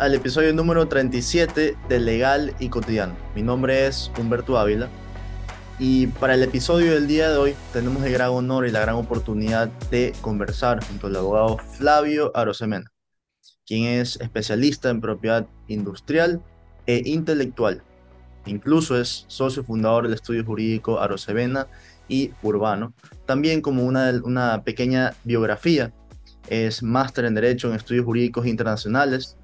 Al episodio número 37 de Legal y Cotidiano. Mi nombre es Humberto Ávila y para el episodio del día de hoy tenemos el gran honor y la gran oportunidad de conversar junto al abogado Flavio Arosemena, quien es especialista en propiedad industrial e intelectual. Incluso es socio fundador del estudio jurídico Arosemena y Urbano. También como una, una pequeña biografía es máster en Derecho en Estudios Jurídicos Internacionales,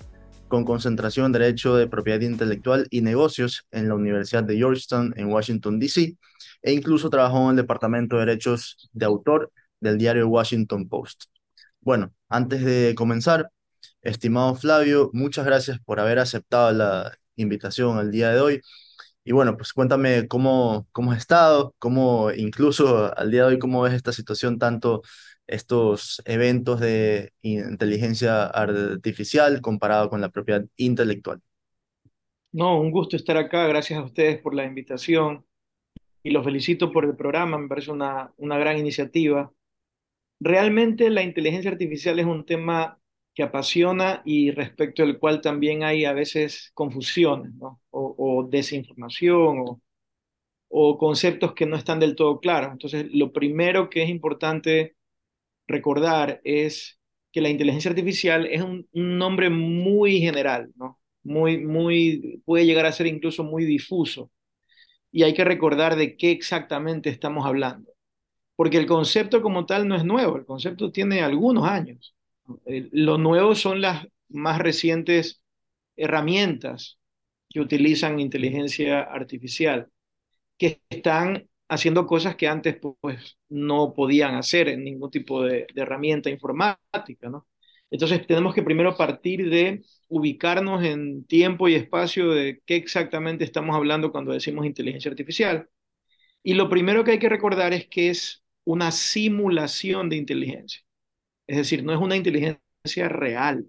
con concentración en Derecho de Propiedad Intelectual y Negocios en la Universidad de Georgetown en Washington, D.C., e incluso trabajó en el Departamento de Derechos de Autor del diario Washington Post. Bueno, antes de comenzar, estimado Flavio, muchas gracias por haber aceptado la invitación al día de hoy. Y bueno, pues cuéntame cómo, cómo has estado, cómo incluso al día de hoy, cómo ves esta situación tanto estos eventos de inteligencia artificial comparado con la propiedad intelectual. No, un gusto estar acá. Gracias a ustedes por la invitación y los felicito por el programa. Me parece una, una gran iniciativa. Realmente la inteligencia artificial es un tema que apasiona y respecto al cual también hay a veces confusiones, ¿no? o, o desinformación o, o conceptos que no están del todo claros. Entonces, lo primero que es importante recordar es que la inteligencia artificial es un, nombre muy general, ¿no? Muy, muy, puede llegar a ser incluso muy difuso. Y hay que recordar de qué exactamente estamos hablando. Porque el concepto como tal no es nuevo, el concepto tiene algunos años. Lo nuevo son las más recientes herramientas que utilizan inteligencia artificial, que están haciendo cosas que antes pues no podían hacer en ningún tipo de, herramienta informática, ¿no? Entonces tenemos que primero partir de ubicarnos en tiempo y espacio de qué exactamente estamos hablando cuando decimos inteligencia artificial. Y lo primero que hay que recordar es que es una simulación de inteligencia. Es decir, no es una inteligencia real.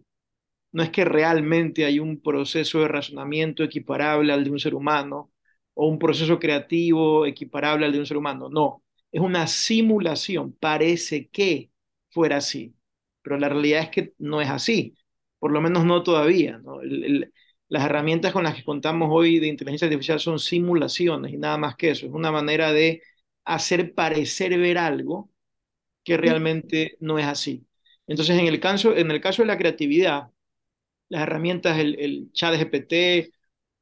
No es que realmente hay un proceso de razonamiento equiparable al de un ser humano o un proceso creativo equiparable al de un ser humano. No, es una simulación. Parece que fuera así, pero la realidad es que no es así, por lo menos no todavía. las herramientas con las que contamos hoy de inteligencia artificial son simulaciones y nada más que eso. Es una manera de hacer parecer ver algo que realmente no es así. Entonces, en el caso, en el caso de la creatividad, las herramientas, el, el chat GPT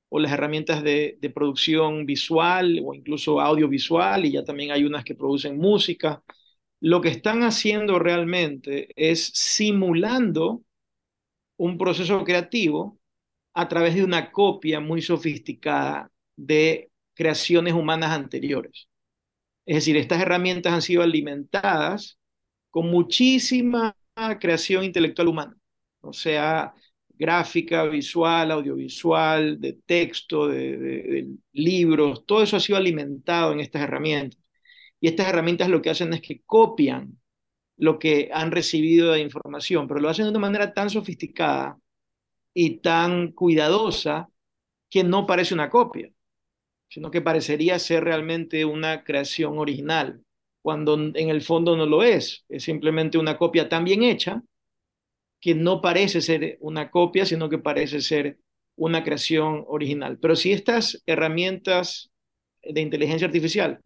o las herramientas de, producción visual o incluso audiovisual, y ya también hay unas que producen música. Lo que están haciendo realmente es simulando un proceso creativo a través de una copia muy sofisticada de creaciones humanas anteriores. Es decir, estas herramientas han sido alimentadas con muchísima creación intelectual humana. O sea, gráfica, visual, audiovisual, de texto, de, libros, todo eso ha sido alimentado en estas herramientas. Y estas herramientas lo que hacen es que copian lo que han recibido de información, pero lo hacen de una manera tan sofisticada y tan cuidadosa que no parece una copia, sino que parecería ser realmente una creación original, cuando en el fondo no lo es, es simplemente una copia tan bien hecha que no parece ser una copia, sino que parece ser una creación original. Pero si estas herramientas de inteligencia artificial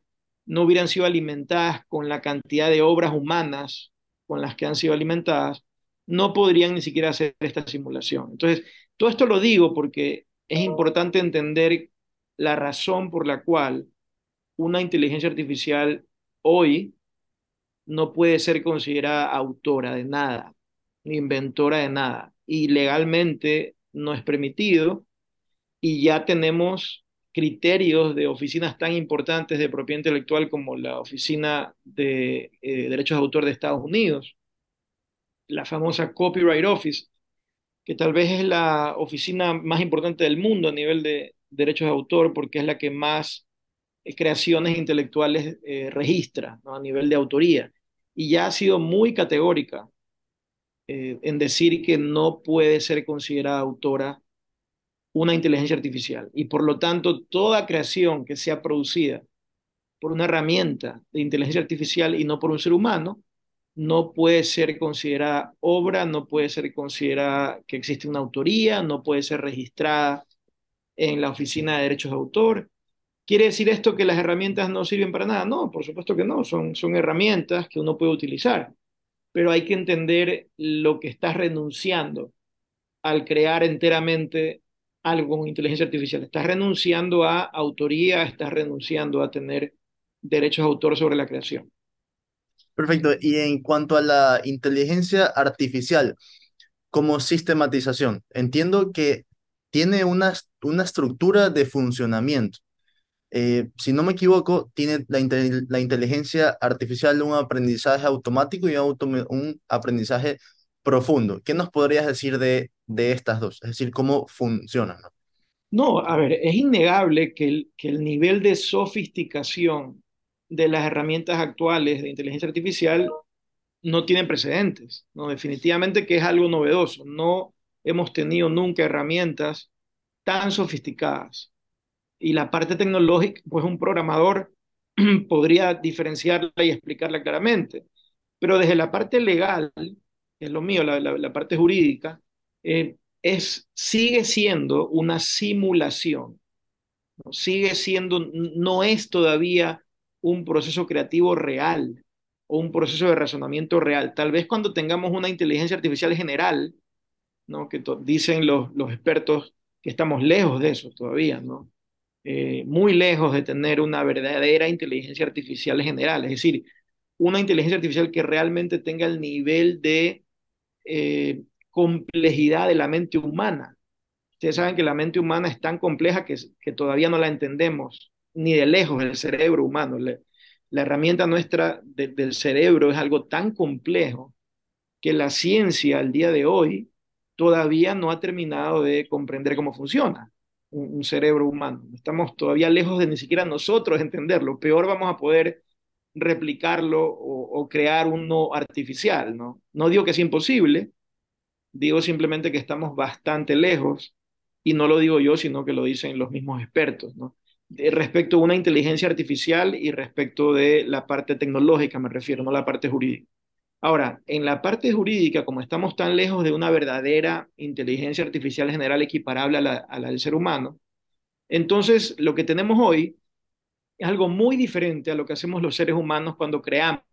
no hubieran sido alimentadas con la cantidad de obras humanas con las que han sido alimentadas, no podrían ni siquiera hacer esta simulación. Entonces, todo esto lo digo porque es importante entender la razón por la cual una inteligencia artificial hoy no puede ser considerada autora de nada ni inventora de nada. Y legalmente no es permitido. Y ya tenemos criterios de oficinas tan importantes de propiedad intelectual como la Oficina de eh, Derechos de Autor de Estados Unidos, la famosa Copyright Office, que tal vez es la oficina más importante del mundo a nivel de derechos de autor porque es la que más eh, creaciones intelectuales eh, registra a nivel de autoría. Y ya ha sido muy categórica eh, en decir que no puede ser considerada autora una inteligencia artificial. Y por lo tanto, toda creación que sea producida por una herramienta de inteligencia artificial y no por un ser humano, no puede ser considerada obra, no puede ser considerada que existe una autoría, no puede ser registrada en la Oficina de Derechos de Autor. ¿Quiere decir esto que las herramientas no sirven para nada? No, por supuesto que no, son, son herramientas que uno puede utilizar, pero hay que entender lo que estás renunciando al crear enteramente algo con inteligencia artificial. Estás renunciando a autoría, estás renunciando a tener derechos de autor sobre la creación. Perfecto. Y en cuanto a la inteligencia artificial como sistematización, entiendo que tiene una, una estructura de funcionamiento. Eh, si no me equivoco, tiene la, inteligencia artificial un aprendizaje automático y un aprendizaje profundo. ¿Qué nos podrías decir de, de estas dos? Es decir, cómo funcionan. ¿no? no, a ver, es innegable que el, que el nivel de sofisticación de las herramientas actuales de inteligencia artificial no tienen precedentes, ¿no? Definitivamente que es algo novedoso. No hemos tenido nunca herramientas tan sofisticadas. Y la parte tecnológica, pues un programador podría diferenciarla y explicarla claramente. Pero desde la parte legal, que es lo mío, la, parte jurídica, eh, es, sigue siendo una simulación. Sigue siendo, no es todavía un proceso creativo real o un proceso de razonamiento real. Tal vez cuando tengamos una inteligencia artificial general, ¿no? que dicen los, los expertos que estamos lejos de eso todavía, ¿no? Eh, muy lejos de tener una verdadera inteligencia artificial general, es decir, una inteligencia artificial que realmente tenga el nivel de eh, complejidad de la mente humana. Ustedes saben que la mente humana es tan compleja que, que todavía no la entendemos ni de lejos el cerebro humano. la herramienta nuestra del cerebro es algo tan complejo que la ciencia al día de hoy todavía no ha terminado de comprender cómo funciona un, cerebro humano. Estamos todavía lejos de ni siquiera nosotros entenderlo. Peor vamos a poder replicarlo o, crear uno artificial, ¿no? No digo que es imposible, digo simplemente que estamos bastante lejos y no lo digo yo, sino que lo dicen los mismos expertos, ¿no? respecto a una inteligencia artificial y respecto de la parte tecnológica, me refiero, no la parte jurídica. Ahora, en la parte jurídica, como estamos tan lejos de una verdadera inteligencia artificial general equiparable a la, del ser humano, entonces lo que tenemos hoy es algo muy diferente a lo que hacemos los seres humanos cuando creamos.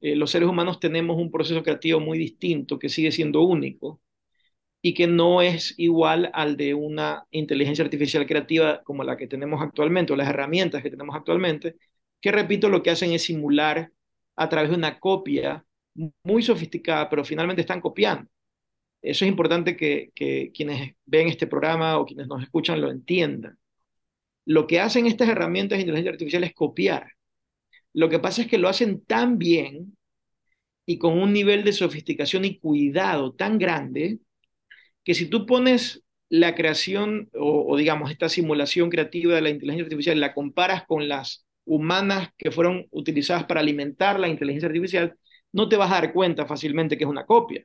Eh, los seres humanos tenemos un proceso creativo muy distinto que sigue siendo único y que no es igual al de una inteligencia artificial creativa como la que tenemos actualmente o las herramientas que tenemos actualmente, que repito, lo que hacen es simular a través de una copia muy sofisticada, pero finalmente están copiando. Eso es importante que, quienes ven este programa o quienes nos escuchan lo entiendan. Lo que hacen estas herramientas de inteligencia artificial es copiar. Lo que pasa es que lo hacen tan bien y con un nivel de sofisticación y cuidado tan grande que si tú pones la creación o, digamos esta simulación creativa de la inteligencia artificial la comparas con las humanas que fueron utilizadas para alimentar la inteligencia artificial, no te vas a dar cuenta fácilmente que es una copia,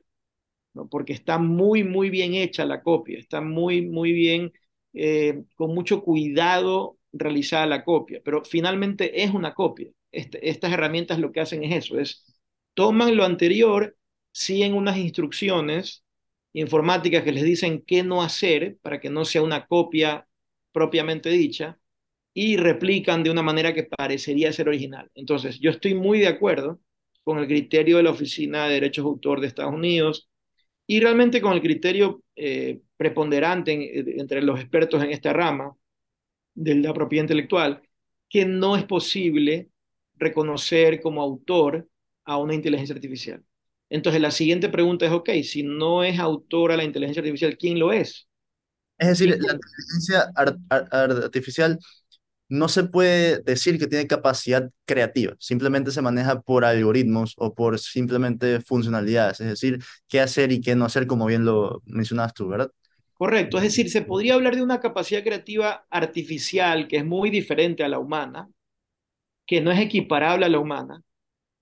¿no? porque está muy, muy bien hecha la copia, está muy, muy bien, eh, con mucho cuidado realizada la copia, pero finalmente es una copia. Este, estas herramientas lo que hacen es eso, es toman lo anterior, siguen unas instrucciones informáticas que les dicen qué no hacer para que no sea una copia propiamente dicha y replican de una manera que parecería ser original. Entonces, yo estoy muy de acuerdo con el criterio de la Oficina de Derechos de Autor de Estados Unidos y realmente con el criterio eh, preponderante entre los expertos en esta rama de la propiedad intelectual, que no es posible reconocer como autor a una inteligencia artificial. Entonces la siguiente pregunta es, ok, si no es autora la inteligencia artificial, ¿quién lo es? Es decir, la inteligencia artificial no se puede decir que tiene capacidad creativa, simplemente se maneja por algoritmos o por simplemente funcionalidades, es decir, qué hacer y qué no hacer, como bien lo mencionabas tú, ¿verdad? Correcto, es decir, se podría hablar de una capacidad creativa artificial que es muy diferente a la humana, que no es equiparable a la humana,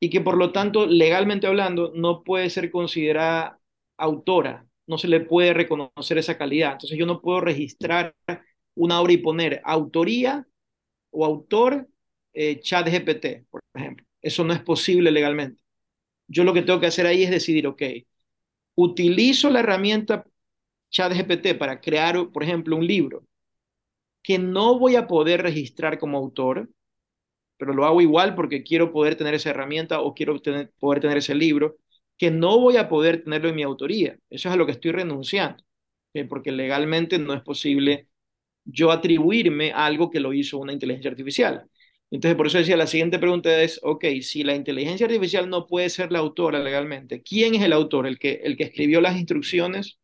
y que por lo tanto, legalmente hablando, no puede ser considerada autora, no se le puede reconocer esa calidad. Entonces yo no puedo registrar una obra y poner autoría o autor eh, chat GPT, por ejemplo. Eso no es posible legalmente. yo lo que tengo que hacer ahí es decidir, ok, utilizo la herramienta ChatGPT para crear, por ejemplo, un libro que no voy a poder registrar como autor, pero lo hago igual porque quiero poder tener esa herramienta o quiero poder tener ese libro, que no voy a poder tenerlo en mi autoría. Eso es a lo que estoy renunciando, porque legalmente no es posible yo atribuirme algo que lo hizo una inteligencia artificial. Entonces, por eso decía, la siguiente pregunta es, ok, si la inteligencia artificial no puede ser la autora legalmente, ¿quién es el autor? ¿El que, el que escribió las instrucciones,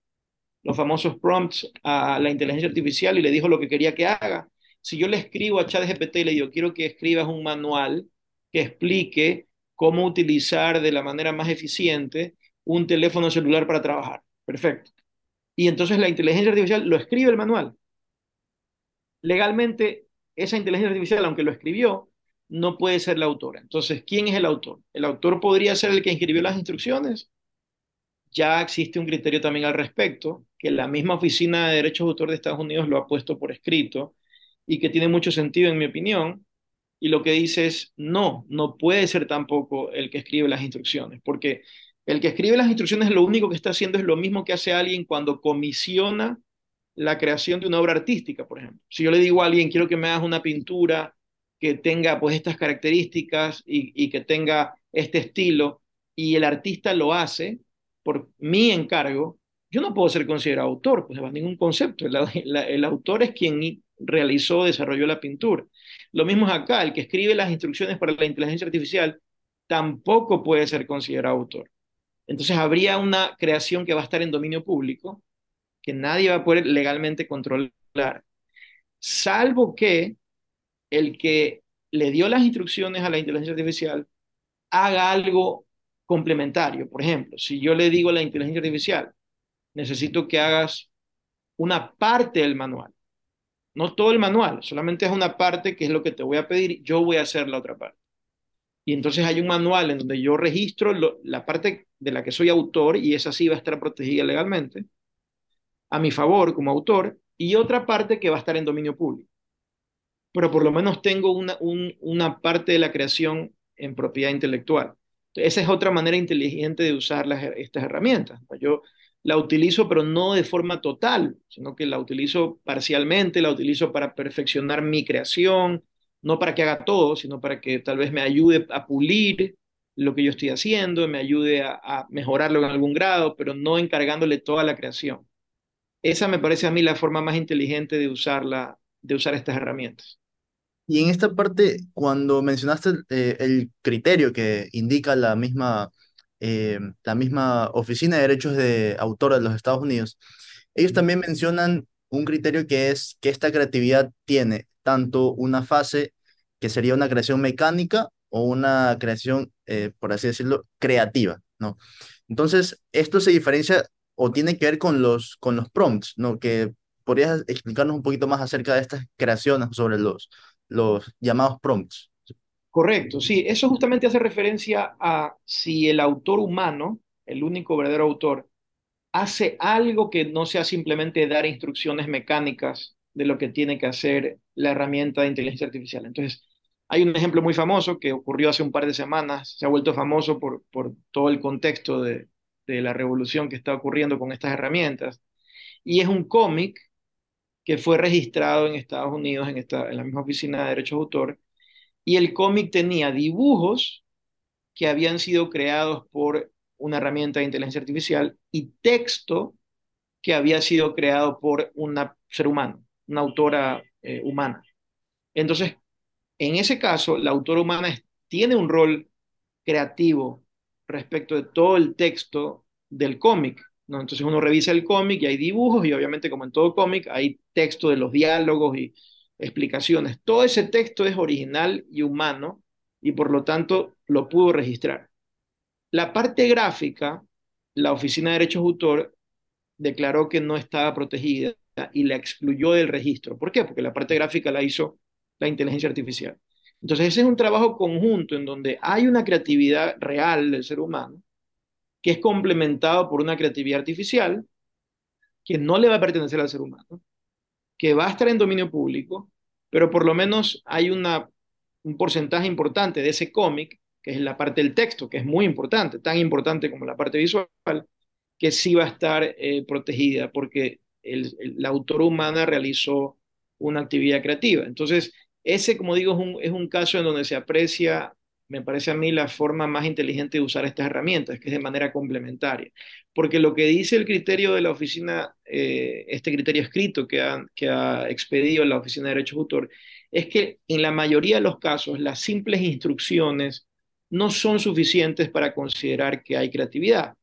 los famosos prompts a la inteligencia artificial y le dijo lo que quería que haga? Si yo le escribo a ChatGPT y le digo, quiero que escribas un manual que explique cómo utilizar de la manera más eficiente un teléfono celular para trabajar. Perfecto. Y entonces la inteligencia artificial lo escribe el manual. Legalmente, esa inteligencia artificial, aunque lo escribió, no puede ser la autora. Entonces, ¿quién es el autor? ¿El autor podría ser el que escribió las instrucciones? Ya existe un criterio también al respecto, que la misma Oficina de Derechos de Autor de Estados Unidos lo ha puesto por escrito y que tiene mucho sentido en mi opinión, y lo que dice es, no, no puede ser tampoco el que escribe las instrucciones, porque el que escribe las instrucciones lo único que está haciendo es lo mismo que hace alguien cuando comisiona la creación de una obra artística, por ejemplo. Si yo le digo a alguien, quiero que me hagas una pintura que tenga pues estas características y, y que tenga este estilo, y el artista lo hace por mi encargo, yo no puedo ser considerado autor, pues no ningún concepto. el autor es quien realizó, desarrolló la pintura. Lo mismo es acá, el que escribe las instrucciones para la inteligencia artificial tampoco puede ser considerado autor. Entonces habría una creación que va a estar en dominio público, que nadie va a poder legalmente controlar, salvo que el que le dio las instrucciones a la inteligencia artificial haga algo complementario. Por ejemplo, si yo le digo a la inteligencia artificial, necesito que hagas una parte del manual, no todo el manual, solamente es una parte que es lo que te voy a pedir, yo voy a hacer la otra parte. Y entonces hay un manual en donde yo registro la parte de la que soy autor y esa sí va a estar protegida legalmente a mi favor como autor y otra parte que va a estar en dominio público. Pero por lo menos tengo una, una parte de la creación en propiedad intelectual. esa es otra manera inteligente de usar las, estas herramientas. Yo la utilizo, pero no de forma total, sino que la utilizo parcialmente, la utilizo para perfeccionar mi creación, no para que haga todo, sino para que tal vez me ayude a pulir lo que yo estoy haciendo, me ayude a, mejorarlo en algún grado, pero no encargándole toda la creación. Esa me parece a mí la forma más inteligente de, usarla, de usar estas herramientas. Y en esta parte, cuando mencionaste eh, el criterio que indica la misma eh, la misma Oficina de Derechos de Autor de los Estados Unidos, ellos también mencionan un criterio que es que esta creatividad tiene tanto una fase que sería una creación mecánica o una creación, eh, por así decirlo, creativa, ¿no? Entonces, esto se diferencia o tiene que ver con los, con los prompts, ¿no? Que podrías explicarnos un poquito más acerca de estas creaciones sobre los, los llamados prompts. Correcto, sí, eso justamente hace referencia a si el autor humano, el único verdadero autor, hace algo que no sea simplemente dar instrucciones mecánicas de lo que tiene que hacer la herramienta de inteligencia artificial. Entonces, hay un ejemplo muy famoso que ocurrió hace un par de semanas, se ha vuelto famoso por, por todo el contexto de, de la revolución que está ocurriendo con estas herramientas, y es un cómic que fue registrado en Estados Unidos, en, esta, en la misma oficina de derechos de autor, y el cómic tenía dibujos que habían sido creados por una herramienta de inteligencia artificial y texto que había sido creado por un ser humano, una autora eh, humana. Entonces, en ese caso, la autora humana tiene un rol creativo respecto de todo el texto del cómic. ¿no? Entonces uno revisa el cómic y hay dibujos y obviamente como en todo cómic hay texto de los diálogos y explicaciones. Todo ese texto es original y humano y por lo tanto lo pudo registrar. La parte gráfica, la Oficina de Derechos de Autor declaró que no estaba protegida y la excluyó del registro. ¿Por qué? Porque la parte gráfica la hizo la inteligencia artificial. Entonces ese es un trabajo conjunto en donde hay una creatividad real del ser humano que es complementado por una creatividad artificial que no le va a pertenecer al ser humano que va a estar en dominio público, pero por lo menos hay un porcentaje importante de ese cómic que es la parte del texto, que es muy importante, tan importante como la parte visual, que sí va a estar eh, protegida porque la autora humana realizó una actividad creativa. Entonces, ese, como digo, es un, es un caso en donde se aprecia me parece a mí la forma más inteligente de usar estas herramientas, que es de manera complementaria. Porque lo que dice el criterio de la oficina, eh, este criterio escrito que ha, que ha expedido la Oficina de Derechos de Autor, es que en la mayoría de los casos las simples instrucciones no son suficientes para considerar que hay creatividad.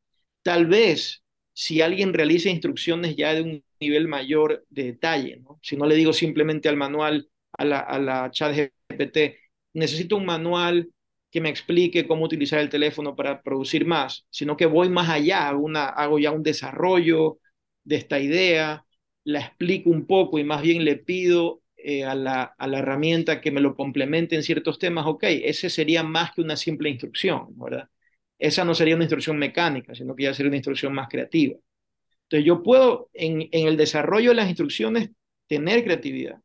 Tal vez si alguien realiza instrucciones ya de un nivel mayor de detalle, si no le digo simplemente al manual, a la, a la chat GPT, necesito un manual que me explique cómo utilizar el teléfono para producir más, sino que voy más allá, hago, una, hago ya un desarrollo de esta idea, la explico un poco y más bien le pido eh, a, la, a, la, herramienta que me lo complemente en ciertos temas, ok, ese sería más que una simple instrucción, ¿verdad? Esa no sería una instrucción mecánica, sino que ya sería una instrucción más creativa. Entonces yo puedo en, en el desarrollo de las instrucciones tener creatividad,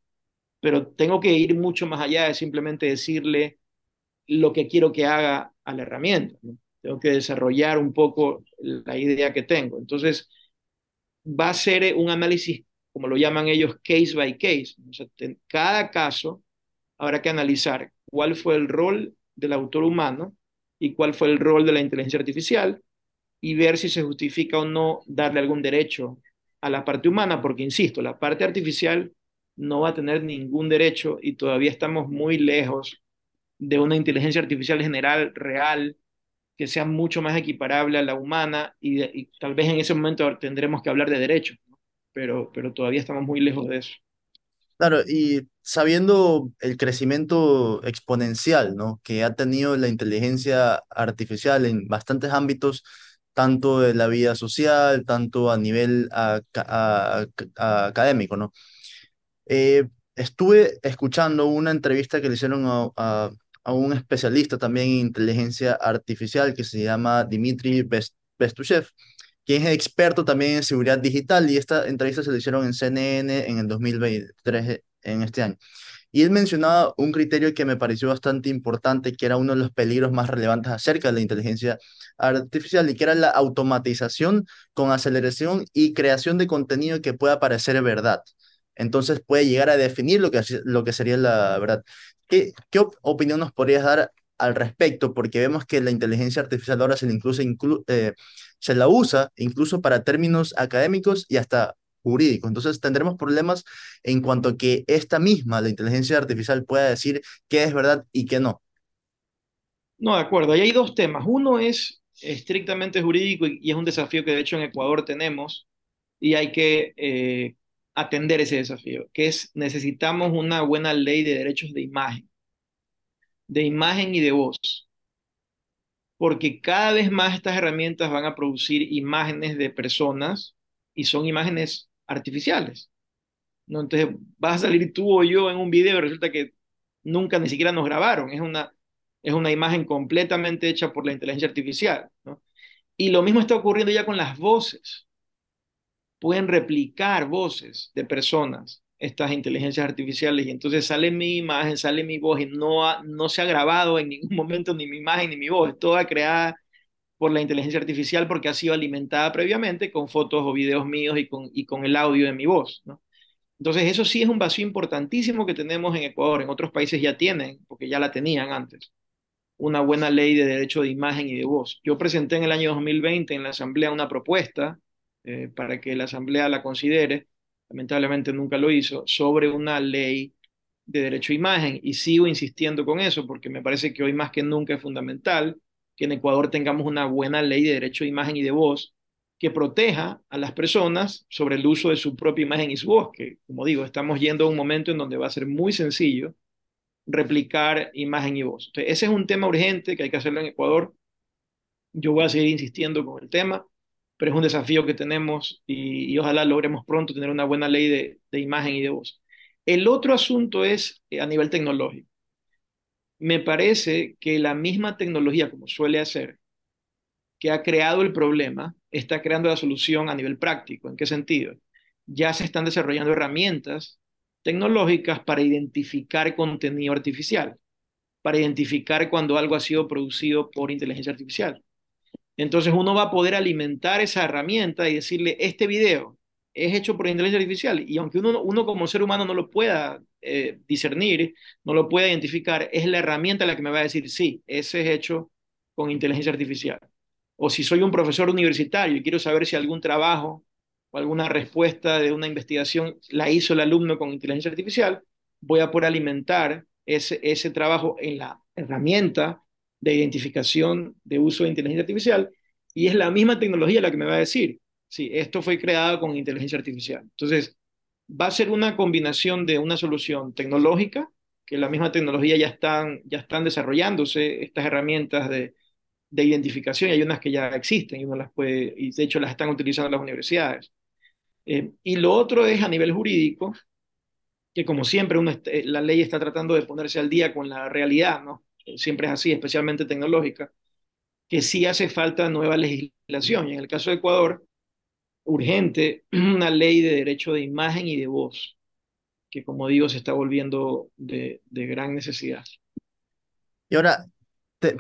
pero tengo que ir mucho más allá de simplemente decirle, lo que quiero que haga a la herramienta. Tengo que desarrollar un poco la idea que tengo. Entonces, va a ser un análisis, como lo llaman ellos, case by case. en cada caso habrá que analizar cuál fue el rol del autor humano y cuál fue el rol de la inteligencia artificial y ver si se justifica o no darle algún derecho a la parte humana, porque, insisto, la parte artificial no va a tener ningún derecho y todavía estamos muy lejos de una inteligencia artificial general real que sea mucho más equiparable a la humana y, tal vez en ese momento tendremos que hablar de derechos, pero, pero todavía estamos muy lejos de eso. Claro, y sabiendo el crecimiento exponencial ¿no? que ha tenido la inteligencia artificial en bastantes ámbitos, tanto de la vida social, tanto a nivel académico, ¿no? Eh, estuve escuchando una entrevista que le hicieron a, a un especialista también en inteligencia artificial que se llama Dimitri Bestushev, quien es experto también en seguridad digital y esta entrevista se le hicieron en CNN en el 2023, en este año. Y él mencionaba un criterio que me pareció bastante importante, que era uno de los peligros más relevantes acerca de la inteligencia artificial y que era la automatización con aceleración y creación de contenido que pueda parecer verdad. Entonces puede llegar a definir lo que, lo que sería la verdad. ¿Qué, qué opinión nos podrías dar al respecto? Porque vemos que la inteligencia artificial ahora se, incluso eh, se la usa incluso para términos académicos y hasta jurídicos. Entonces tendremos problemas en cuanto a que esta misma, la inteligencia artificial, pueda decir qué es verdad y qué no. No, de acuerdo. Ahí hay dos temas. Uno es estrictamente jurídico y, es un desafío que de hecho en Ecuador tenemos y hay que eh, atender ese desafío, que es necesitamos una buena ley de derechos de imagen, de imagen y de voz, porque cada vez más estas herramientas van a producir imágenes de personas y son imágenes artificiales. ¿no? Entonces vas a salir tú o yo en un video y resulta que nunca ni siquiera nos grabaron, es una, es una imagen completamente hecha por la inteligencia artificial. ¿no? Y lo mismo está ocurriendo ya con las voces pueden replicar voces de personas, estas inteligencias artificiales, y entonces sale mi imagen, sale mi voz, y no, no se ha grabado en ningún momento ni mi imagen ni mi voz, toda creada por la inteligencia artificial porque ha sido alimentada previamente con fotos o videos míos y con, y con el audio de mi voz. Entonces eso sí es un vacío importantísimo que tenemos en Ecuador, en otros países ya tienen, porque ya la tenían antes, una buena ley de derecho de imagen y de voz. Yo presenté en el año 2020 en la Asamblea una propuesta eh, para que la Asamblea la considere, lamentablemente nunca lo hizo, sobre una ley de derecho a imagen. Y sigo insistiendo con eso porque me parece que hoy más que nunca es fundamental que en Ecuador tengamos una buena ley de derecho a imagen y de voz que proteja a las personas sobre el uso de su propia imagen y su voz, que como digo, estamos yendo a un momento en donde va a ser muy sencillo replicar imagen y voz. Entonces, ese es un tema urgente que hay que hacerlo en Ecuador. Yo voy a seguir insistiendo con el tema pero es un desafío que tenemos y, ojalá logremos pronto tener una buena ley de, imagen y de voz. El otro asunto es eh, a nivel tecnológico. Me parece que la misma tecnología, como suele hacer, que ha creado el problema, está creando la solución a nivel práctico. ¿En qué sentido? Ya se están desarrollando herramientas tecnológicas para identificar contenido artificial. para identificar cuando algo ha sido producido por inteligencia artificial. Entonces uno va a poder alimentar esa herramienta y decirle, este video es hecho por inteligencia artificial y aunque uno, uno como ser humano no lo pueda eh, discernir, no lo pueda identificar, es la herramienta la que me va a decir, sí, ese es hecho con inteligencia artificial. O si soy un profesor universitario y quiero saber si algún trabajo o alguna respuesta de una investigación la hizo el alumno con inteligencia artificial, voy a poder alimentar ese, ese trabajo en la herramienta de identificación de uso de inteligencia artificial y es la misma tecnología la que me va a decir, si esto fue creado con inteligencia artificial. Entonces, va a ser una combinación de una solución tecnológica, que la misma tecnología ya están, ya están desarrollándose, estas herramientas de, de identificación, y hay unas que ya existen y uno las puede, y de hecho las están utilizando las universidades. Eh, y lo otro es a nivel jurídico, que como siempre uno la ley está tratando de ponerse al día con la realidad, ¿no? Siempre es así, especialmente tecnológica, que sí hace falta nueva legislación. Y en el caso de Ecuador, urgente una ley de derecho de imagen y de voz, que como digo se está volviendo de, de gran necesidad. Y ahora,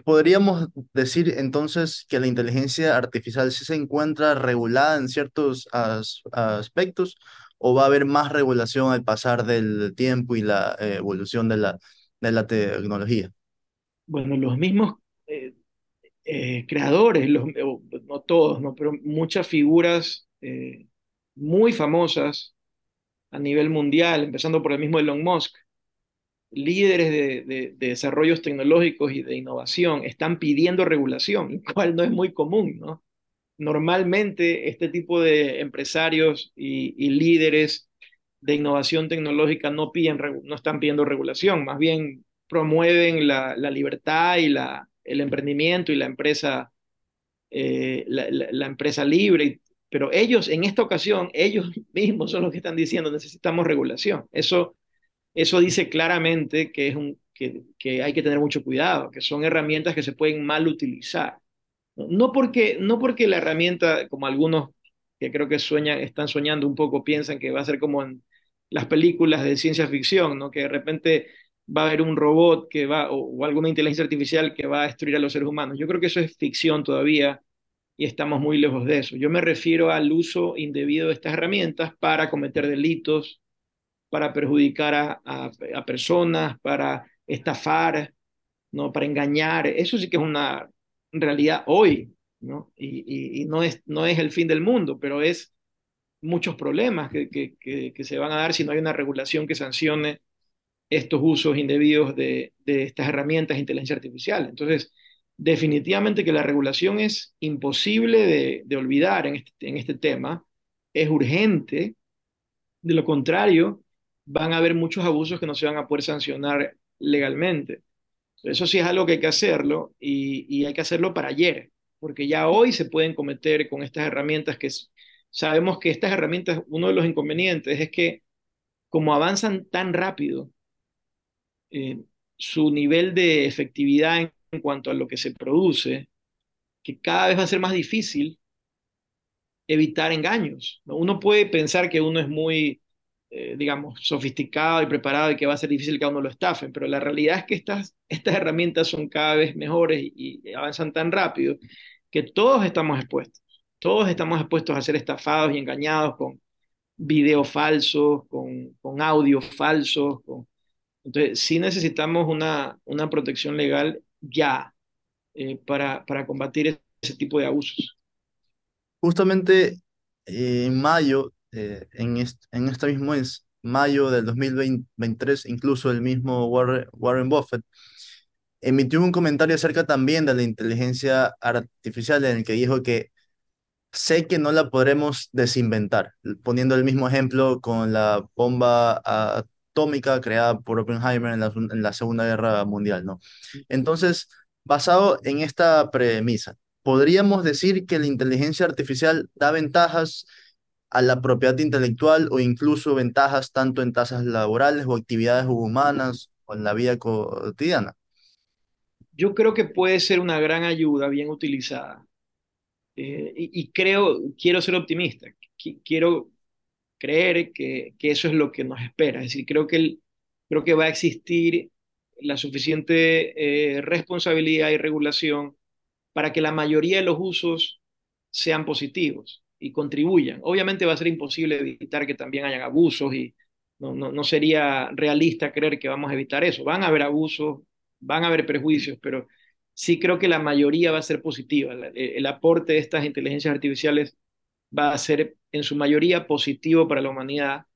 ¿podríamos decir entonces que la inteligencia artificial sí se encuentra regulada en ciertos aspectos o va a haber más regulación al pasar del tiempo y la eh, evolución de la, de la tecnología? Bueno, los mismos eh, eh, creadores, no todos, pero muchas figuras muy famosas a nivel mundial, empezando por el mismo Elon Musk, líderes de, desarrollos tecnológicos y de innovación están pidiendo regulación, cual no es muy común, ¿no? Normalmente este tipo de empresarios y, líderes de innovación tecnológica no, piden, no están pidiendo regulación, más bien promueven la, libertad y la, el emprendimiento y la empresa, eh, la, empresa libre, pero ellos en esta ocasión, ellos mismos son los que están diciendo necesitamos regulación. Eso eso dice claramente que, es un, que, que, hay que tener mucho cuidado, que son herramientas que se pueden mal utilizar. No porque, no porque la herramienta, como algunos que creo que sueñan, están soñando un poco, piensan que va a ser como en las películas de ciencia ficción, ¿no? que de repente va a haber un robot que va, o, alguna inteligencia artificial que va a destruir a los seres humanos. Yo creo que eso es ficción todavía y estamos muy lejos de eso. Yo me refiero al uso indebido de estas herramientas para cometer delitos, para perjudicar a, a, personas, para estafar, ¿no? para engañar. Eso sí que es una realidad hoy, ¿no? Y, y, no, es, no es el fin del mundo, pero es muchos problemas que, que, que, se van a dar si no hay una regulación que sancione estos usos indebidos de, de estas herramientas de inteligencia artificial. Entonces, definitivamente que la regulación es imposible de, de olvidar en este, en este tema, es urgente, de lo contrario, van a haber muchos abusos que no se van a poder sancionar legalmente. Eso sí es algo que hay que hacerlo y, hay que hacerlo para ayer, porque ya hoy se pueden cometer con estas herramientas que sabemos que estas herramientas, uno de los inconvenientes es que como avanzan tan rápido, eh, su nivel de efectividad en, cuanto a lo que se produce, que cada vez va a ser más difícil evitar engaños. Uno puede pensar que uno es muy eh, digamos, sofisticado y preparado y que va a ser difícil que a uno lo estafen, pero la realidad es que estas, estas herramientas son cada vez mejores y, avanzan tan rápido que todos estamos expuestos, todos estamos expuestos a ser estafados y engañados con videos falsos, con, con audios falsos. Con... Entonces, sí necesitamos una, una protección legal ya eh, para, para combatir ese tipo de abusos. Justamente eh, en mayo eh, en, este, en este mismo mes, mayo del 2023, incluso el mismo Warren, Buffett emitió un comentario acerca también de la inteligencia artificial en el que dijo que sé que no la podremos desinventar, poniendo el mismo ejemplo con la bomba atómica creada por Oppenheimer en la, en la Segunda Guerra Mundial, ¿no? Entonces, basado en esta premisa, ¿podríamos decir que la inteligencia artificial da ventajas a la propiedad intelectual o incluso ventajas tanto en tasas laborales o actividades humanas o en la vida cotidiana? Yo creo que puede ser una gran ayuda bien utilizada. Eh, y, creo, quiero ser optimista, quiero creer que, que, eso es lo que nos espera. Es decir, creo que, creo que va a existir la suficiente eh, responsabilidad y regulación para que la mayoría de los usos sean positivos y contribuyan. Obviamente va a ser imposible evitar que también hayan abusos y no, no, no sería realista creer que vamos a evitar eso. Van a haber abusos, van a haber prejuicios, pero sí creo que la mayoría va a ser positiva. El, aporte de estas inteligencias artificiales va a ser en su mayoría positivo para la humanidad.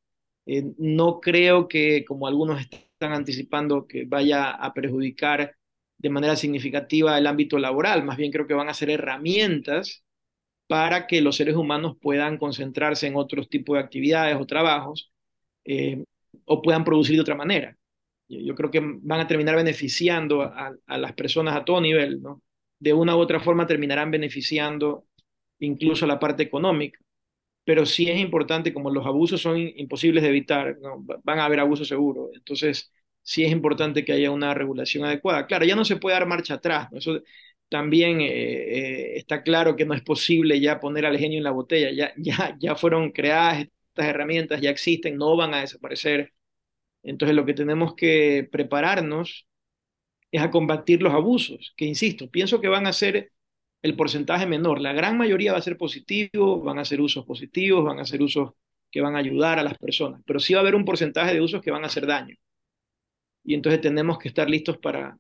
Eh, no creo que, como algunos están anticipando, que vaya a perjudicar de manera significativa el ámbito laboral. Más bien creo que van a ser herramientas para que los seres humanos puedan concentrarse en otros tipos de actividades o trabajos eh, o puedan producir de otra manera. Yo creo que van a terminar beneficiando a, las personas a todo nivel, ¿no? De una u otra forma terminarán beneficiando incluso la parte económica. Pero sí es importante, como los abusos son imposibles de evitar, van a haber abusos seguros. Entonces, sí es importante que haya una regulación adecuada. Claro, ya no se puede dar marcha atrás. Eso también eh, eh, está claro que no es posible ya poner al genio en la botella. Ya, ya, ya fueron creadas estas herramientas, ya existen, no van a desaparecer entonces lo que tenemos que prepararnos es a combatir los abusos, que insisto, pienso que van a ser el porcentaje menor. La gran mayoría va a ser positivo, van a ser usos positivos, van a ser usos que van a ayudar a las personas, pero sí va a haber un porcentaje de usos que van a hacer daño. Y entonces tenemos que estar listos para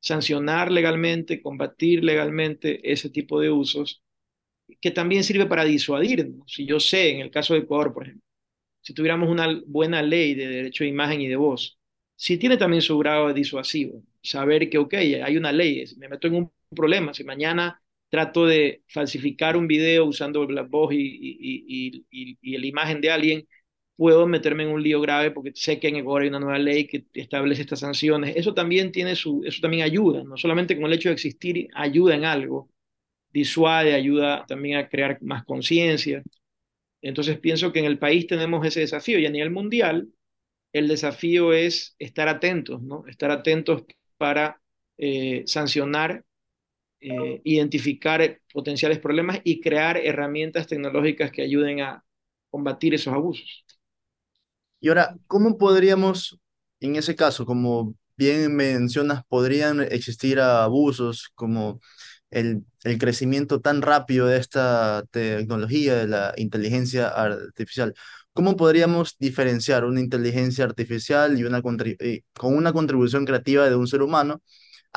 sancionar legalmente, combatir legalmente ese tipo de usos, que también sirve para disuadirnos. Si yo sé, en el caso de Ecuador, por ejemplo, si tuviéramos una buena ley de derecho de imagen y de voz, si tiene también su grado disuasivo. Saber que, ok, hay una ley, me meto en un problema, si mañana trato de falsificar un video usando la voz y, y, y, y, la imagen de alguien, puedo meterme en un lío grave porque sé que en Ecuador hay una nueva ley que establece estas sanciones. Eso también tiene su, eso también ayuda, no solamente con el hecho de existir, ayuda en algo, disuade, ayuda también a crear más conciencia. Entonces pienso que en el país tenemos ese desafío y a nivel mundial el desafío es estar atentos, ¿no? Estar atentos para eh, sancionar, eh, identificar potenciales problemas y crear herramientas tecnológicas que ayuden a combatir esos abusos. Y ahora, ¿cómo podríamos, en ese caso, como bien mencionas, podrían existir abusos como el, el, crecimiento tan rápido de esta tecnología, de la inteligencia artificial. ¿Cómo podríamos diferenciar una inteligencia artificial y una con una contribución creativa de un ser humano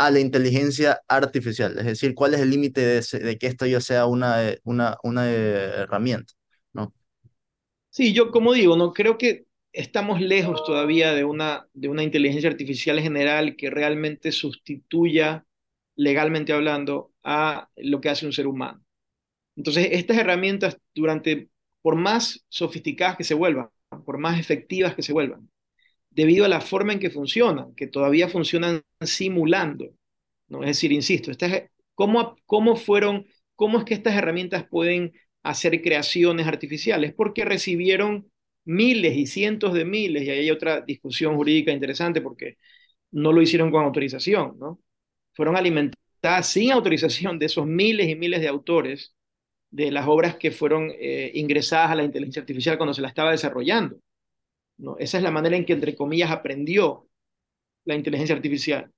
a la inteligencia artificial? Es decir, ¿cuál es el límite de, que esto ya sea una, una, una herramienta? ¿no? Sí, yo como digo, no creo que estamos lejos todavía de una, de una inteligencia artificial general que realmente sustituya legalmente hablando, a lo que hace un ser humano. Entonces, estas herramientas, durante, por más sofisticadas que se vuelvan, por más efectivas que se vuelvan, debido a la forma en que funcionan, que todavía funcionan simulando, ¿no? Es decir, insisto, ¿cómo, ¿cómo fueron, cómo es que estas herramientas pueden hacer creaciones artificiales? Porque recibieron miles y cientos de miles, y ahí hay otra discusión jurídica interesante porque no lo hicieron con autorización, ¿no? fueron alimentadas sin autorización de esos miles y miles de autores de las obras que fueron eh, ingresadas a la inteligencia artificial cuando se la estaba desarrollando. ¿No? Esa es la manera en que, entre comillas, aprendió la inteligencia artificial.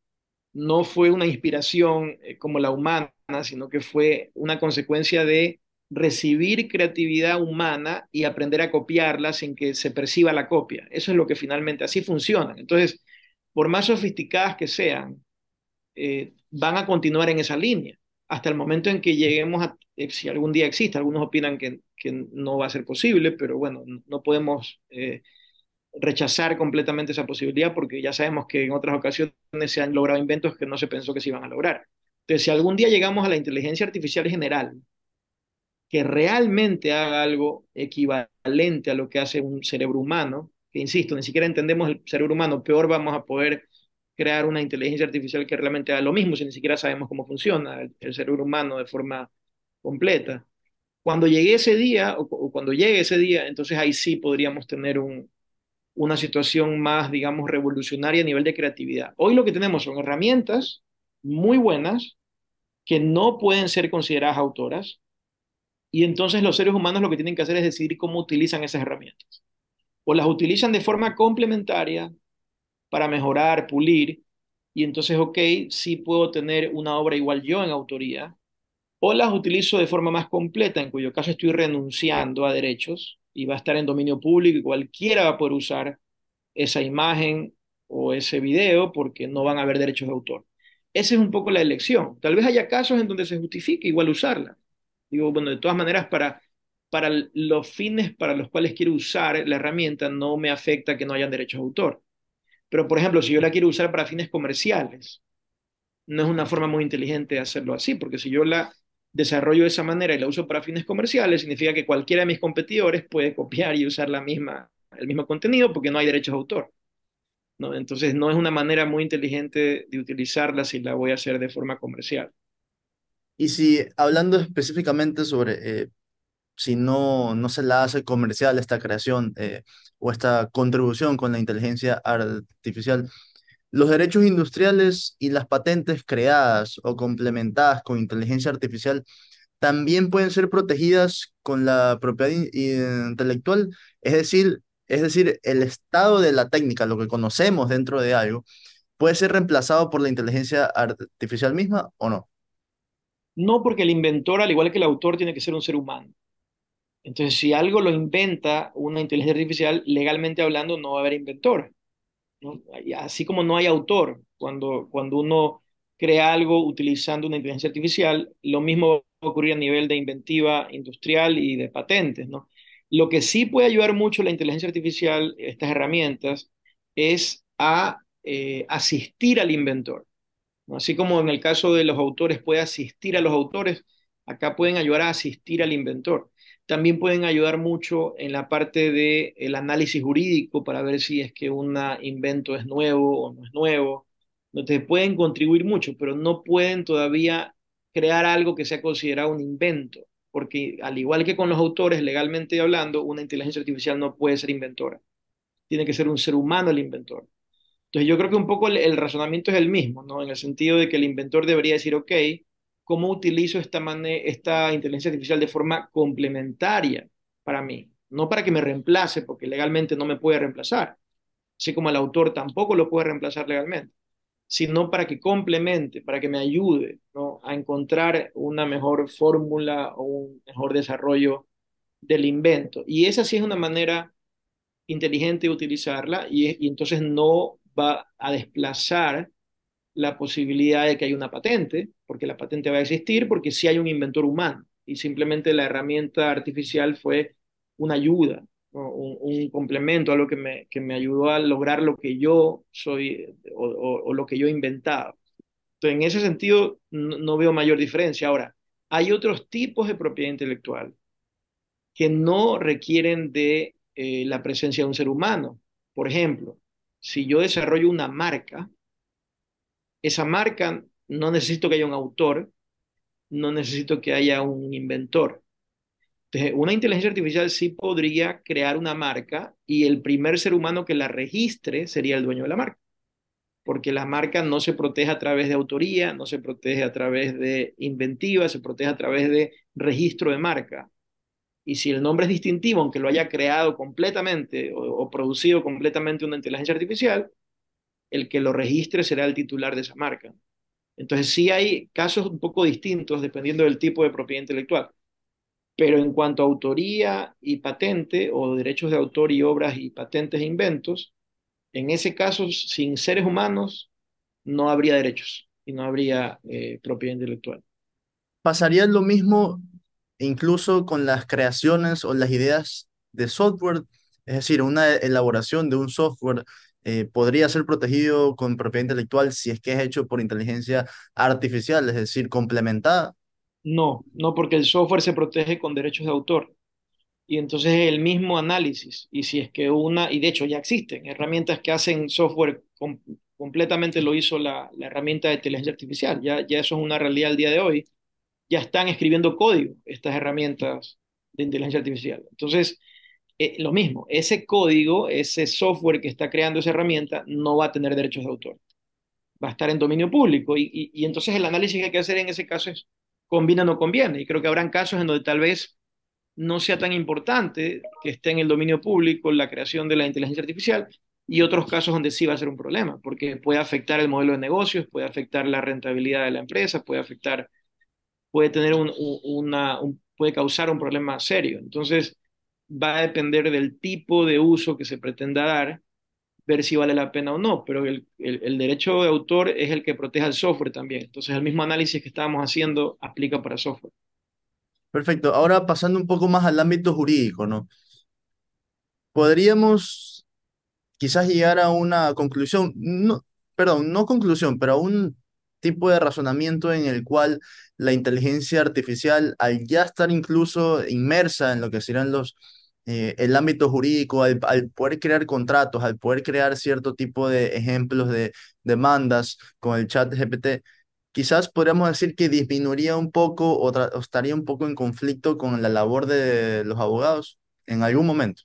No fue una inspiración eh, como la humana, sino que fue una consecuencia de recibir creatividad humana y aprender a copiarla sin que se perciba la copia. Eso es lo que finalmente así funciona. Entonces, por más sofisticadas que sean, eh, van a continuar en esa línea hasta el momento en que lleguemos a, eh, si algún día existe, algunos opinan que, que no va a ser posible, pero bueno, no podemos rechazar completamente esa posibilidad porque ya sabemos que en otras ocasiones se han logrado inventos que no se pensó que se iban a lograr. Entonces, si algún día llegamos a la inteligencia artificial general, que realmente haga algo equivalente a lo que hace un cerebro humano, que insisto, ni siquiera entendemos el cerebro humano, peor vamos a poder crear una inteligencia artificial que realmente haga lo mismo si ni siquiera sabemos cómo funciona el, cerebro humano de forma completa. Cuando llegue ese día, o, cuando llegue ese día, entonces ahí sí podríamos tener un, una situación más, digamos, revolucionaria a nivel de creatividad. Hoy lo que tenemos son herramientas muy buenas que no pueden ser consideradas autoras, y entonces los seres humanos lo que tienen que hacer es decidir cómo utilizan esas herramientas. O las utilizan de forma complementaria para mejorar, pulir, y entonces, ok, sí puedo tener una obra igual yo en autoría, o las utilizo de forma más completa, en cuyo caso estoy renunciando a derechos y va a estar en dominio público y cualquiera va a poder usar esa imagen o ese video porque no van a haber derechos de autor. Esa es un poco la elección. Tal vez haya casos en donde se justifique igual usarla. Digo, bueno, de todas maneras, para, para los fines para los cuales quiero usar la herramienta, no me afecta que no hayan derechos de autor. Pero, por ejemplo, si yo la quiero usar para fines comerciales, no es una forma muy inteligente de hacerlo así, porque si yo la desarrollo de esa manera y la uso para fines comerciales, significa que cualquiera de mis competidores puede copiar y usar la misma, el mismo contenido porque no hay derechos de autor. ¿no? Entonces, no es una manera muy inteligente de utilizarla si la voy a hacer de forma comercial. Y si hablando específicamente sobre eh, si no, no se la hace comercial esta creación eh, o esta contribución con la inteligencia artificial, los derechos industriales y las patentes creadas o complementadas con inteligencia artificial también pueden ser protegidas con la propiedad intelectual, es decir, es decir, el estado de la técnica, lo que conocemos dentro de algo, puede ser reemplazado por la inteligencia artificial misma o no. No, porque el inventor, al igual que el autor, tiene que ser un ser humano. Entonces, si algo lo inventa una inteligencia artificial, legalmente hablando, no va a haber inventor. Así como no hay autor cuando, cuando uno crea algo utilizando una inteligencia artificial, lo mismo va a nivel de inventiva industrial y de patentes. ¿no? Lo que sí puede ayudar mucho la inteligencia artificial, estas herramientas, es a eh, asistir al inventor. Así como en el caso de los autores puede asistir a los autores, acá pueden ayudar a asistir al inventor. También pueden ayudar mucho en la parte del análisis jurídico para ver si es que un invento es nuevo o no es nuevo. Entonces pueden contribuir mucho, pero no pueden todavía crear algo que sea considerado un invento, porque al igual que con los autores, legalmente hablando, una inteligencia artificial no puede ser inventora. Tiene que ser un ser humano el inventor. Entonces yo creo que un poco el, el razonamiento es el mismo, ¿no? En el sentido de que el inventor debería decir, ok, cómo utilizo esta, esta inteligencia artificial de forma complementaria para mí, no para que me reemplace, porque legalmente no me puede reemplazar, así como el autor tampoco lo puede reemplazar legalmente, sino para que complemente, para que me ayude ¿no? a encontrar una mejor fórmula o un mejor desarrollo del invento. Y esa sí es una manera inteligente de utilizarla y, y entonces no va a desplazar la posibilidad de que haya una patente, porque la patente va a existir, porque sí hay un inventor humano y simplemente la herramienta artificial fue una ayuda, un, complemento, algo que me, que me ayudó a lograr lo que yo soy o, lo que yo he inventado. Entonces, en ese sentido, no, veo mayor diferencia. Ahora, hay otros tipos de propiedad intelectual que no requieren de eh, la presencia de un ser humano. Por ejemplo, si yo desarrollo una marca, esa marca no necesito que haya un autor, no necesito que haya un inventor. Entonces, una inteligencia artificial sí podría crear una marca y el primer ser humano que la registre sería el dueño de la marca, porque la marca no se protege a través de autoría, no se protege a través de inventiva, se protege a través de registro de marca. Y si el nombre es distintivo, aunque lo haya creado completamente o, o producido completamente una inteligencia artificial, el que lo registre será el titular de esa marca. Entonces sí hay casos un poco distintos dependiendo del tipo de propiedad intelectual. Pero en cuanto a autoría y patente, o derechos de autor y obras y patentes e inventos, en ese caso, sin seres humanos, no habría derechos y no habría eh, propiedad intelectual. ¿Pasaría lo mismo incluso con las creaciones o las ideas de software? Es decir, una elaboración de un software eh, podría ser protegido con propiedad intelectual si es que es hecho por inteligencia artificial, es decir, complementada? No, no, porque el software se protege con derechos de autor. Y entonces es el mismo análisis. Y si es que una, y de hecho ya existen herramientas que hacen software completamente lo hizo la, la, herramienta de inteligencia artificial. Ya, ya eso es una realidad al día de hoy. Ya están escribiendo código estas herramientas de inteligencia artificial. Entonces, eh, lo mismo, ese código, ese software que está creando esa herramienta no va a tener derechos de autor. Va a estar en dominio público y, y, entonces el análisis que hay que hacer en ese caso es, ¿conviene o no conviene? Y creo que habrán casos en donde tal vez no sea tan importante que esté en el dominio público la creación de la inteligencia artificial y otros casos donde sí va a ser un problema, porque puede afectar el modelo de negocios, puede afectar la rentabilidad de la empresa, puede afectar, puede tener un, puede causar un problema serio. Entonces, va a depender del tipo de uso que se pretenda dar, ver si vale la pena o no, pero el, el, derecho de autor es el que protege al software también. Entonces, el mismo análisis que estábamos haciendo aplica para software. Perfecto. Ahora pasando un poco más al ámbito jurídico, ¿no? Podríamos quizás llegar a una conclusión, no, perdón, no conclusión, pero a un tipo de razonamiento en el cual la inteligencia artificial, al ya estar incluso inmersa en lo que serán los, eh, el ámbito jurídico, al, poder crear contratos, al poder crear cierto tipo de ejemplos de demandas con el chat GPT, quizás podríamos decir que disminuiría un poco o, estaría un poco en conflicto con la labor de los abogados en algún momento.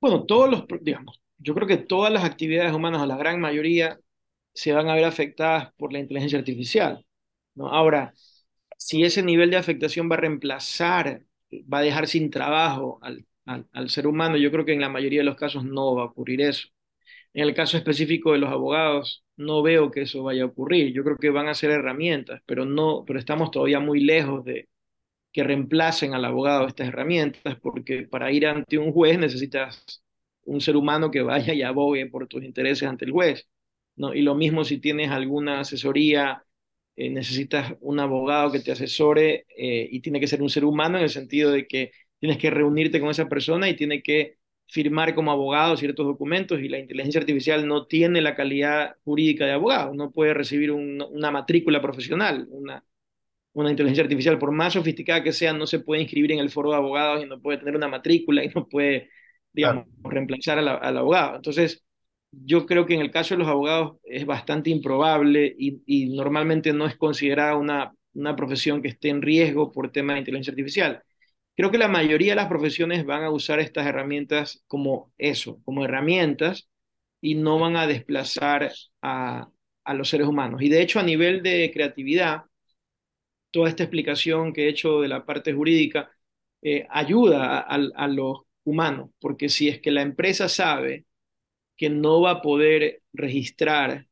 Bueno, todos los, digamos, yo creo que todas las actividades humanas, o la gran mayoría, se van a ver afectadas por la inteligencia artificial. ¿no? Ahora, si ese nivel de afectación va a reemplazar, va a dejar sin trabajo al, al, ser humano, yo creo que en la mayoría de los casos no va a ocurrir eso. En el caso específico de los abogados, no veo que eso vaya a ocurrir. Yo creo que van a ser herramientas, pero no, pero estamos todavía muy lejos de que reemplacen al abogado estas herramientas, porque para ir ante un juez necesitas un ser humano que vaya y abogue por tus intereses ante el juez. ¿no? Y lo mismo si tienes alguna asesoría, eh, necesitas un abogado que te asesore eh, y tiene que ser un ser humano en el sentido de que tienes que reunirte con esa persona y tiene que firmar como abogado ciertos documentos y la inteligencia artificial no tiene la calidad jurídica de abogado, no puede recibir una matrícula profesional, una, una inteligencia artificial, por más sofisticada que sea, no se puede inscribir en el foro de abogados y no puede tener una matrícula y no puede, digamos, reemplazar al abogado. Entonces, yo creo que en el caso de los abogados es bastante improbable y, normalmente no es considerada una, una profesión que esté en riesgo por tema de inteligencia artificial. Creo que la mayoría de las profesiones van a usar estas herramientas como eso, como herramientas y no van a desplazar a, a los seres humanos. Y de hecho, a nivel de creatividad, toda esta explicación que he hecho de la parte jurídica eh, ayuda a, a, los humanos, porque si es que la empresa sabe que no va a poder registrar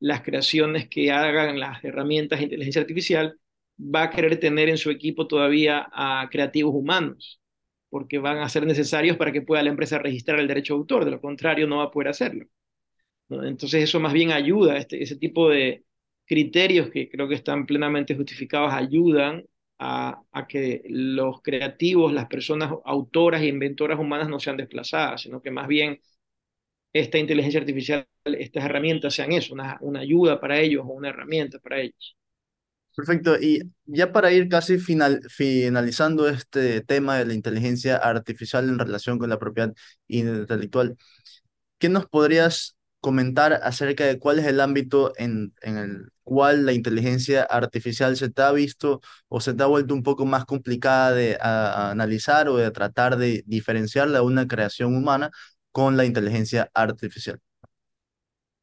las creaciones que hagan las herramientas de inteligencia artificial, va a querer tener en su equipo todavía a creativos humanos, porque van a ser necesarios para que pueda la empresa registrar el derecho de autor, de lo contrario no va a poder hacerlo. Entonces eso más bien ayuda, este, ese tipo de criterios que creo que están plenamente justificados ayudan a, a, que los creativos, las personas autoras e inventoras humanas no sean desplazadas, sino que más bien esta inteligencia artificial, estas herramientas sean eso, una, una ayuda para ellos o una herramienta para ellos. Perfecto. Y ya para ir casi final, finalizando este tema de la inteligencia artificial en relación con la propiedad intelectual, ¿qué nos podrías comentar acerca de cuál es el ámbito en, en el cual la inteligencia artificial se te ha visto o se te ha vuelto un poco más complicada de analizar o de tratar de diferenciarla de una creación humana con la inteligencia artificial?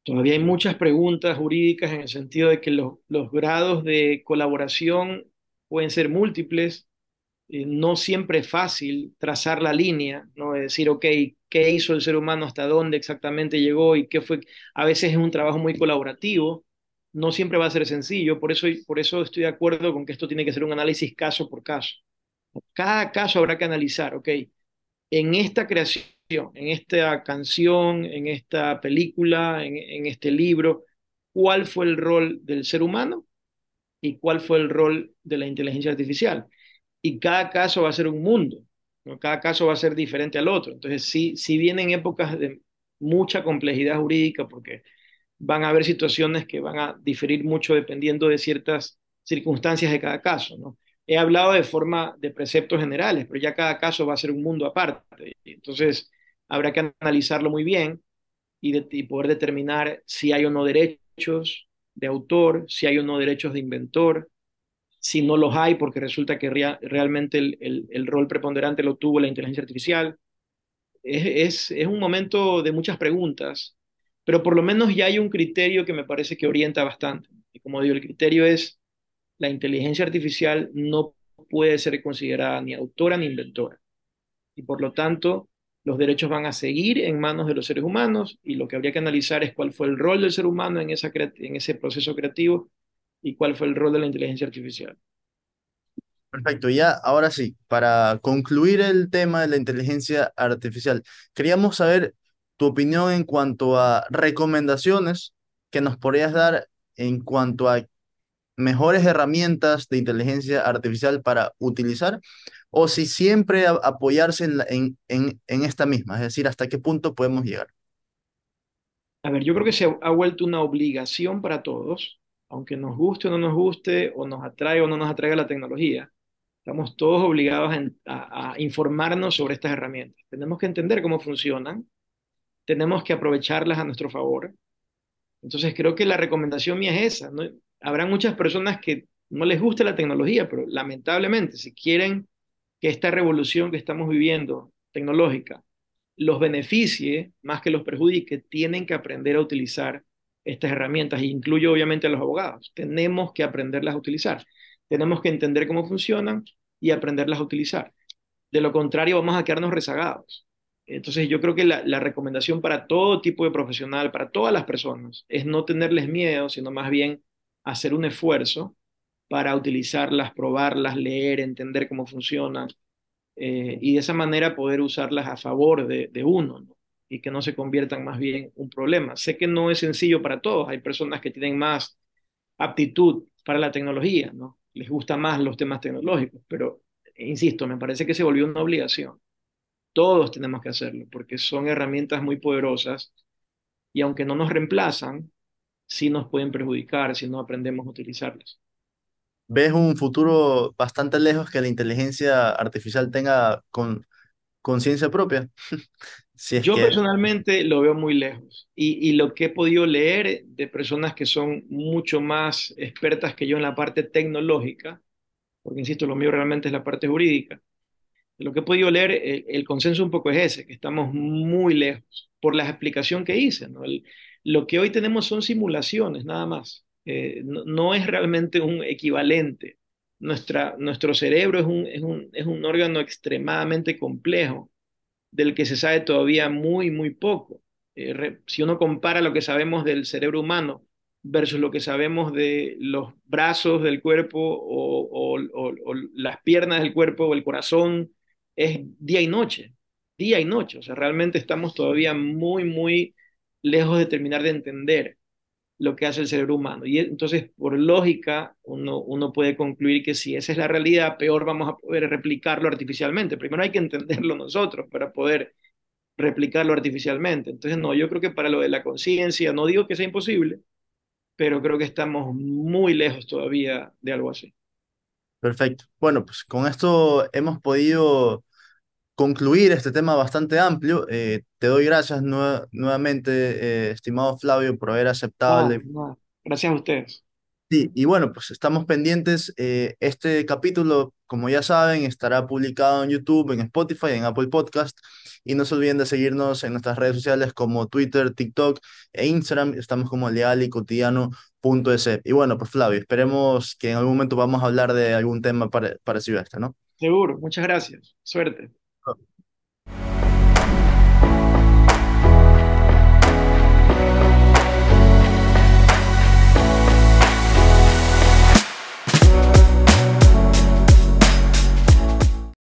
Todavía hay muchas preguntas jurídicas en el sentido de que los, los grados de colaboración pueden ser múltiples. Eh, no siempre es fácil trazar la línea, ¿no? Es decir, ok, ¿qué hizo el ser humano? ¿Hasta dónde exactamente llegó? Y qué fue. A veces es un trabajo muy colaborativo. No siempre va a ser sencillo. Por eso, por eso estoy de acuerdo con que esto tiene que ser un análisis caso por caso. Cada caso habrá que analizar, ok, en esta creación en esta canción, en esta película, en, este libro, cuál fue el rol del ser humano y cuál fue el rol de la inteligencia artificial. Y cada caso va a ser un mundo, ¿no? cada caso va a ser diferente al otro. Entonces, sí, sí vienen épocas de mucha complejidad jurídica porque van a haber situaciones que van a diferir mucho dependiendo de ciertas circunstancias de cada caso, ¿no? He hablado de forma de preceptos generales, pero ya cada caso va a ser un mundo aparte. Entonces, habrá que analizarlo muy bien y, poder determinar si hay o no derechos de autor, si hay o no derechos de inventor, si no los hay porque resulta que realmente el, rol preponderante lo tuvo la inteligencia artificial. Es, un momento de muchas preguntas, pero por lo menos ya hay un criterio que me parece que orienta bastante. Y como digo, el criterio es la inteligencia artificial no puede ser considerada ni autora ni inventora. Y por lo tanto, los derechos van a seguir en manos de los seres humanos y lo que habría que analizar es cuál fue el rol del ser humano en, esa, en ese proceso creativo y cuál fue el rol de la inteligencia artificial. Perfecto, ya ahora sí, para concluir el tema de la inteligencia artificial, queríamos saber tu opinión en cuanto a recomendaciones que nos podrías dar en cuanto a mejores herramientas de inteligencia artificial para utilizar o si siempre apoyarse en, en, en, esta misma, es decir, hasta qué punto podemos llegar. A ver, yo creo que se ha vuelto una obligación para todos, aunque nos guste o no nos guste, o nos atraiga o no nos atraiga la tecnología, estamos todos obligados a, a informarnos sobre estas herramientas. Tenemos que entender cómo funcionan, tenemos que aprovecharlas a nuestro favor. Entonces creo que la recomendación mía es esa. ¿no? Habrá muchas personas que no les gusta la tecnología, pero lamentablemente si quieren que esta revolución que estamos viviendo tecnológica los beneficie más que los perjudique, tienen que aprender a utilizar estas herramientas, e incluyo obviamente a los abogados. Tenemos que aprenderlas a utilizar. Tenemos que entender cómo funcionan y aprenderlas a utilizar. De lo contrario, vamos a quedarnos rezagados. Entonces yo creo que la, recomendación para todo tipo de profesional, para todas las personas, es no tenerles miedo, sino más bien hacer un esfuerzo para utilizarlas, probarlas, leer, entender cómo funcionan eh, y de esa manera poder usarlas a favor de, uno ¿no? y que no se conviertan más bien un problema. Sé que no es sencillo para todos, hay personas que tienen más aptitud para la tecnología, ¿no? les gustan más los temas tecnológicos, pero insisto, me parece que se volvió una obligación. Todos tenemos que hacerlo porque son herramientas muy poderosas y aunque no nos reemplazan, sí nos pueden perjudicar si no aprendemos a utilizarlas. ¿Ves un futuro bastante lejos que la inteligencia artificial tenga con conciencia propia? si Yo personalmente lo veo muy lejos y, y, lo que he podido leer de personas que son mucho más expertas que yo en la parte tecnológica, porque insisto, lo mío realmente es la parte jurídica, lo que he podido leer, el, el, consenso un poco es ese, que estamos muy lejos, por la explicación que hice. ¿no? El, lo que hoy tenemos son simulaciones, nada más. Eh, no, es realmente un equivalente. Nuestra, nuestro cerebro es un, es, un, es un órgano extremadamente complejo, del que se sabe todavía muy, muy poco. Eh, si uno compara lo que sabemos del cerebro humano versus lo que sabemos de los brazos del cuerpo o, o, o las piernas del cuerpo o el corazón, es día y noche, día y noche. O sea, realmente estamos todavía muy, muy lejos de terminar de entender lo que hace el cerebro humano. Y entonces, por lógica, uno, uno puede concluir que si esa es la realidad, peor vamos a poder replicarlo artificialmente. Primero hay que entenderlo nosotros para poder replicarlo artificialmente. Entonces, no, yo creo que para lo de la conciencia, no digo que sea imposible, pero creo que estamos muy lejos todavía de algo así. Perfecto. Bueno, pues con esto hemos podido concluir este tema bastante amplio. Eh, te doy gracias nuevamente, eh, estimado Flavio, por haber aceptado. No, no. Gracias a ustedes. Sí, y bueno, pues estamos pendientes. Eh, este capítulo, como ya saben, estará publicado en YouTube, en Spotify, en Apple Podcast. Y no se olviden de seguirnos en nuestras redes sociales como Twitter, TikTok e Instagram. Estamos como leal y cotidiano.es. Y bueno, pues Flavio, esperemos que en algún momento vamos a hablar de algún tema parecido a este, ¿no? Seguro, muchas gracias. Suerte.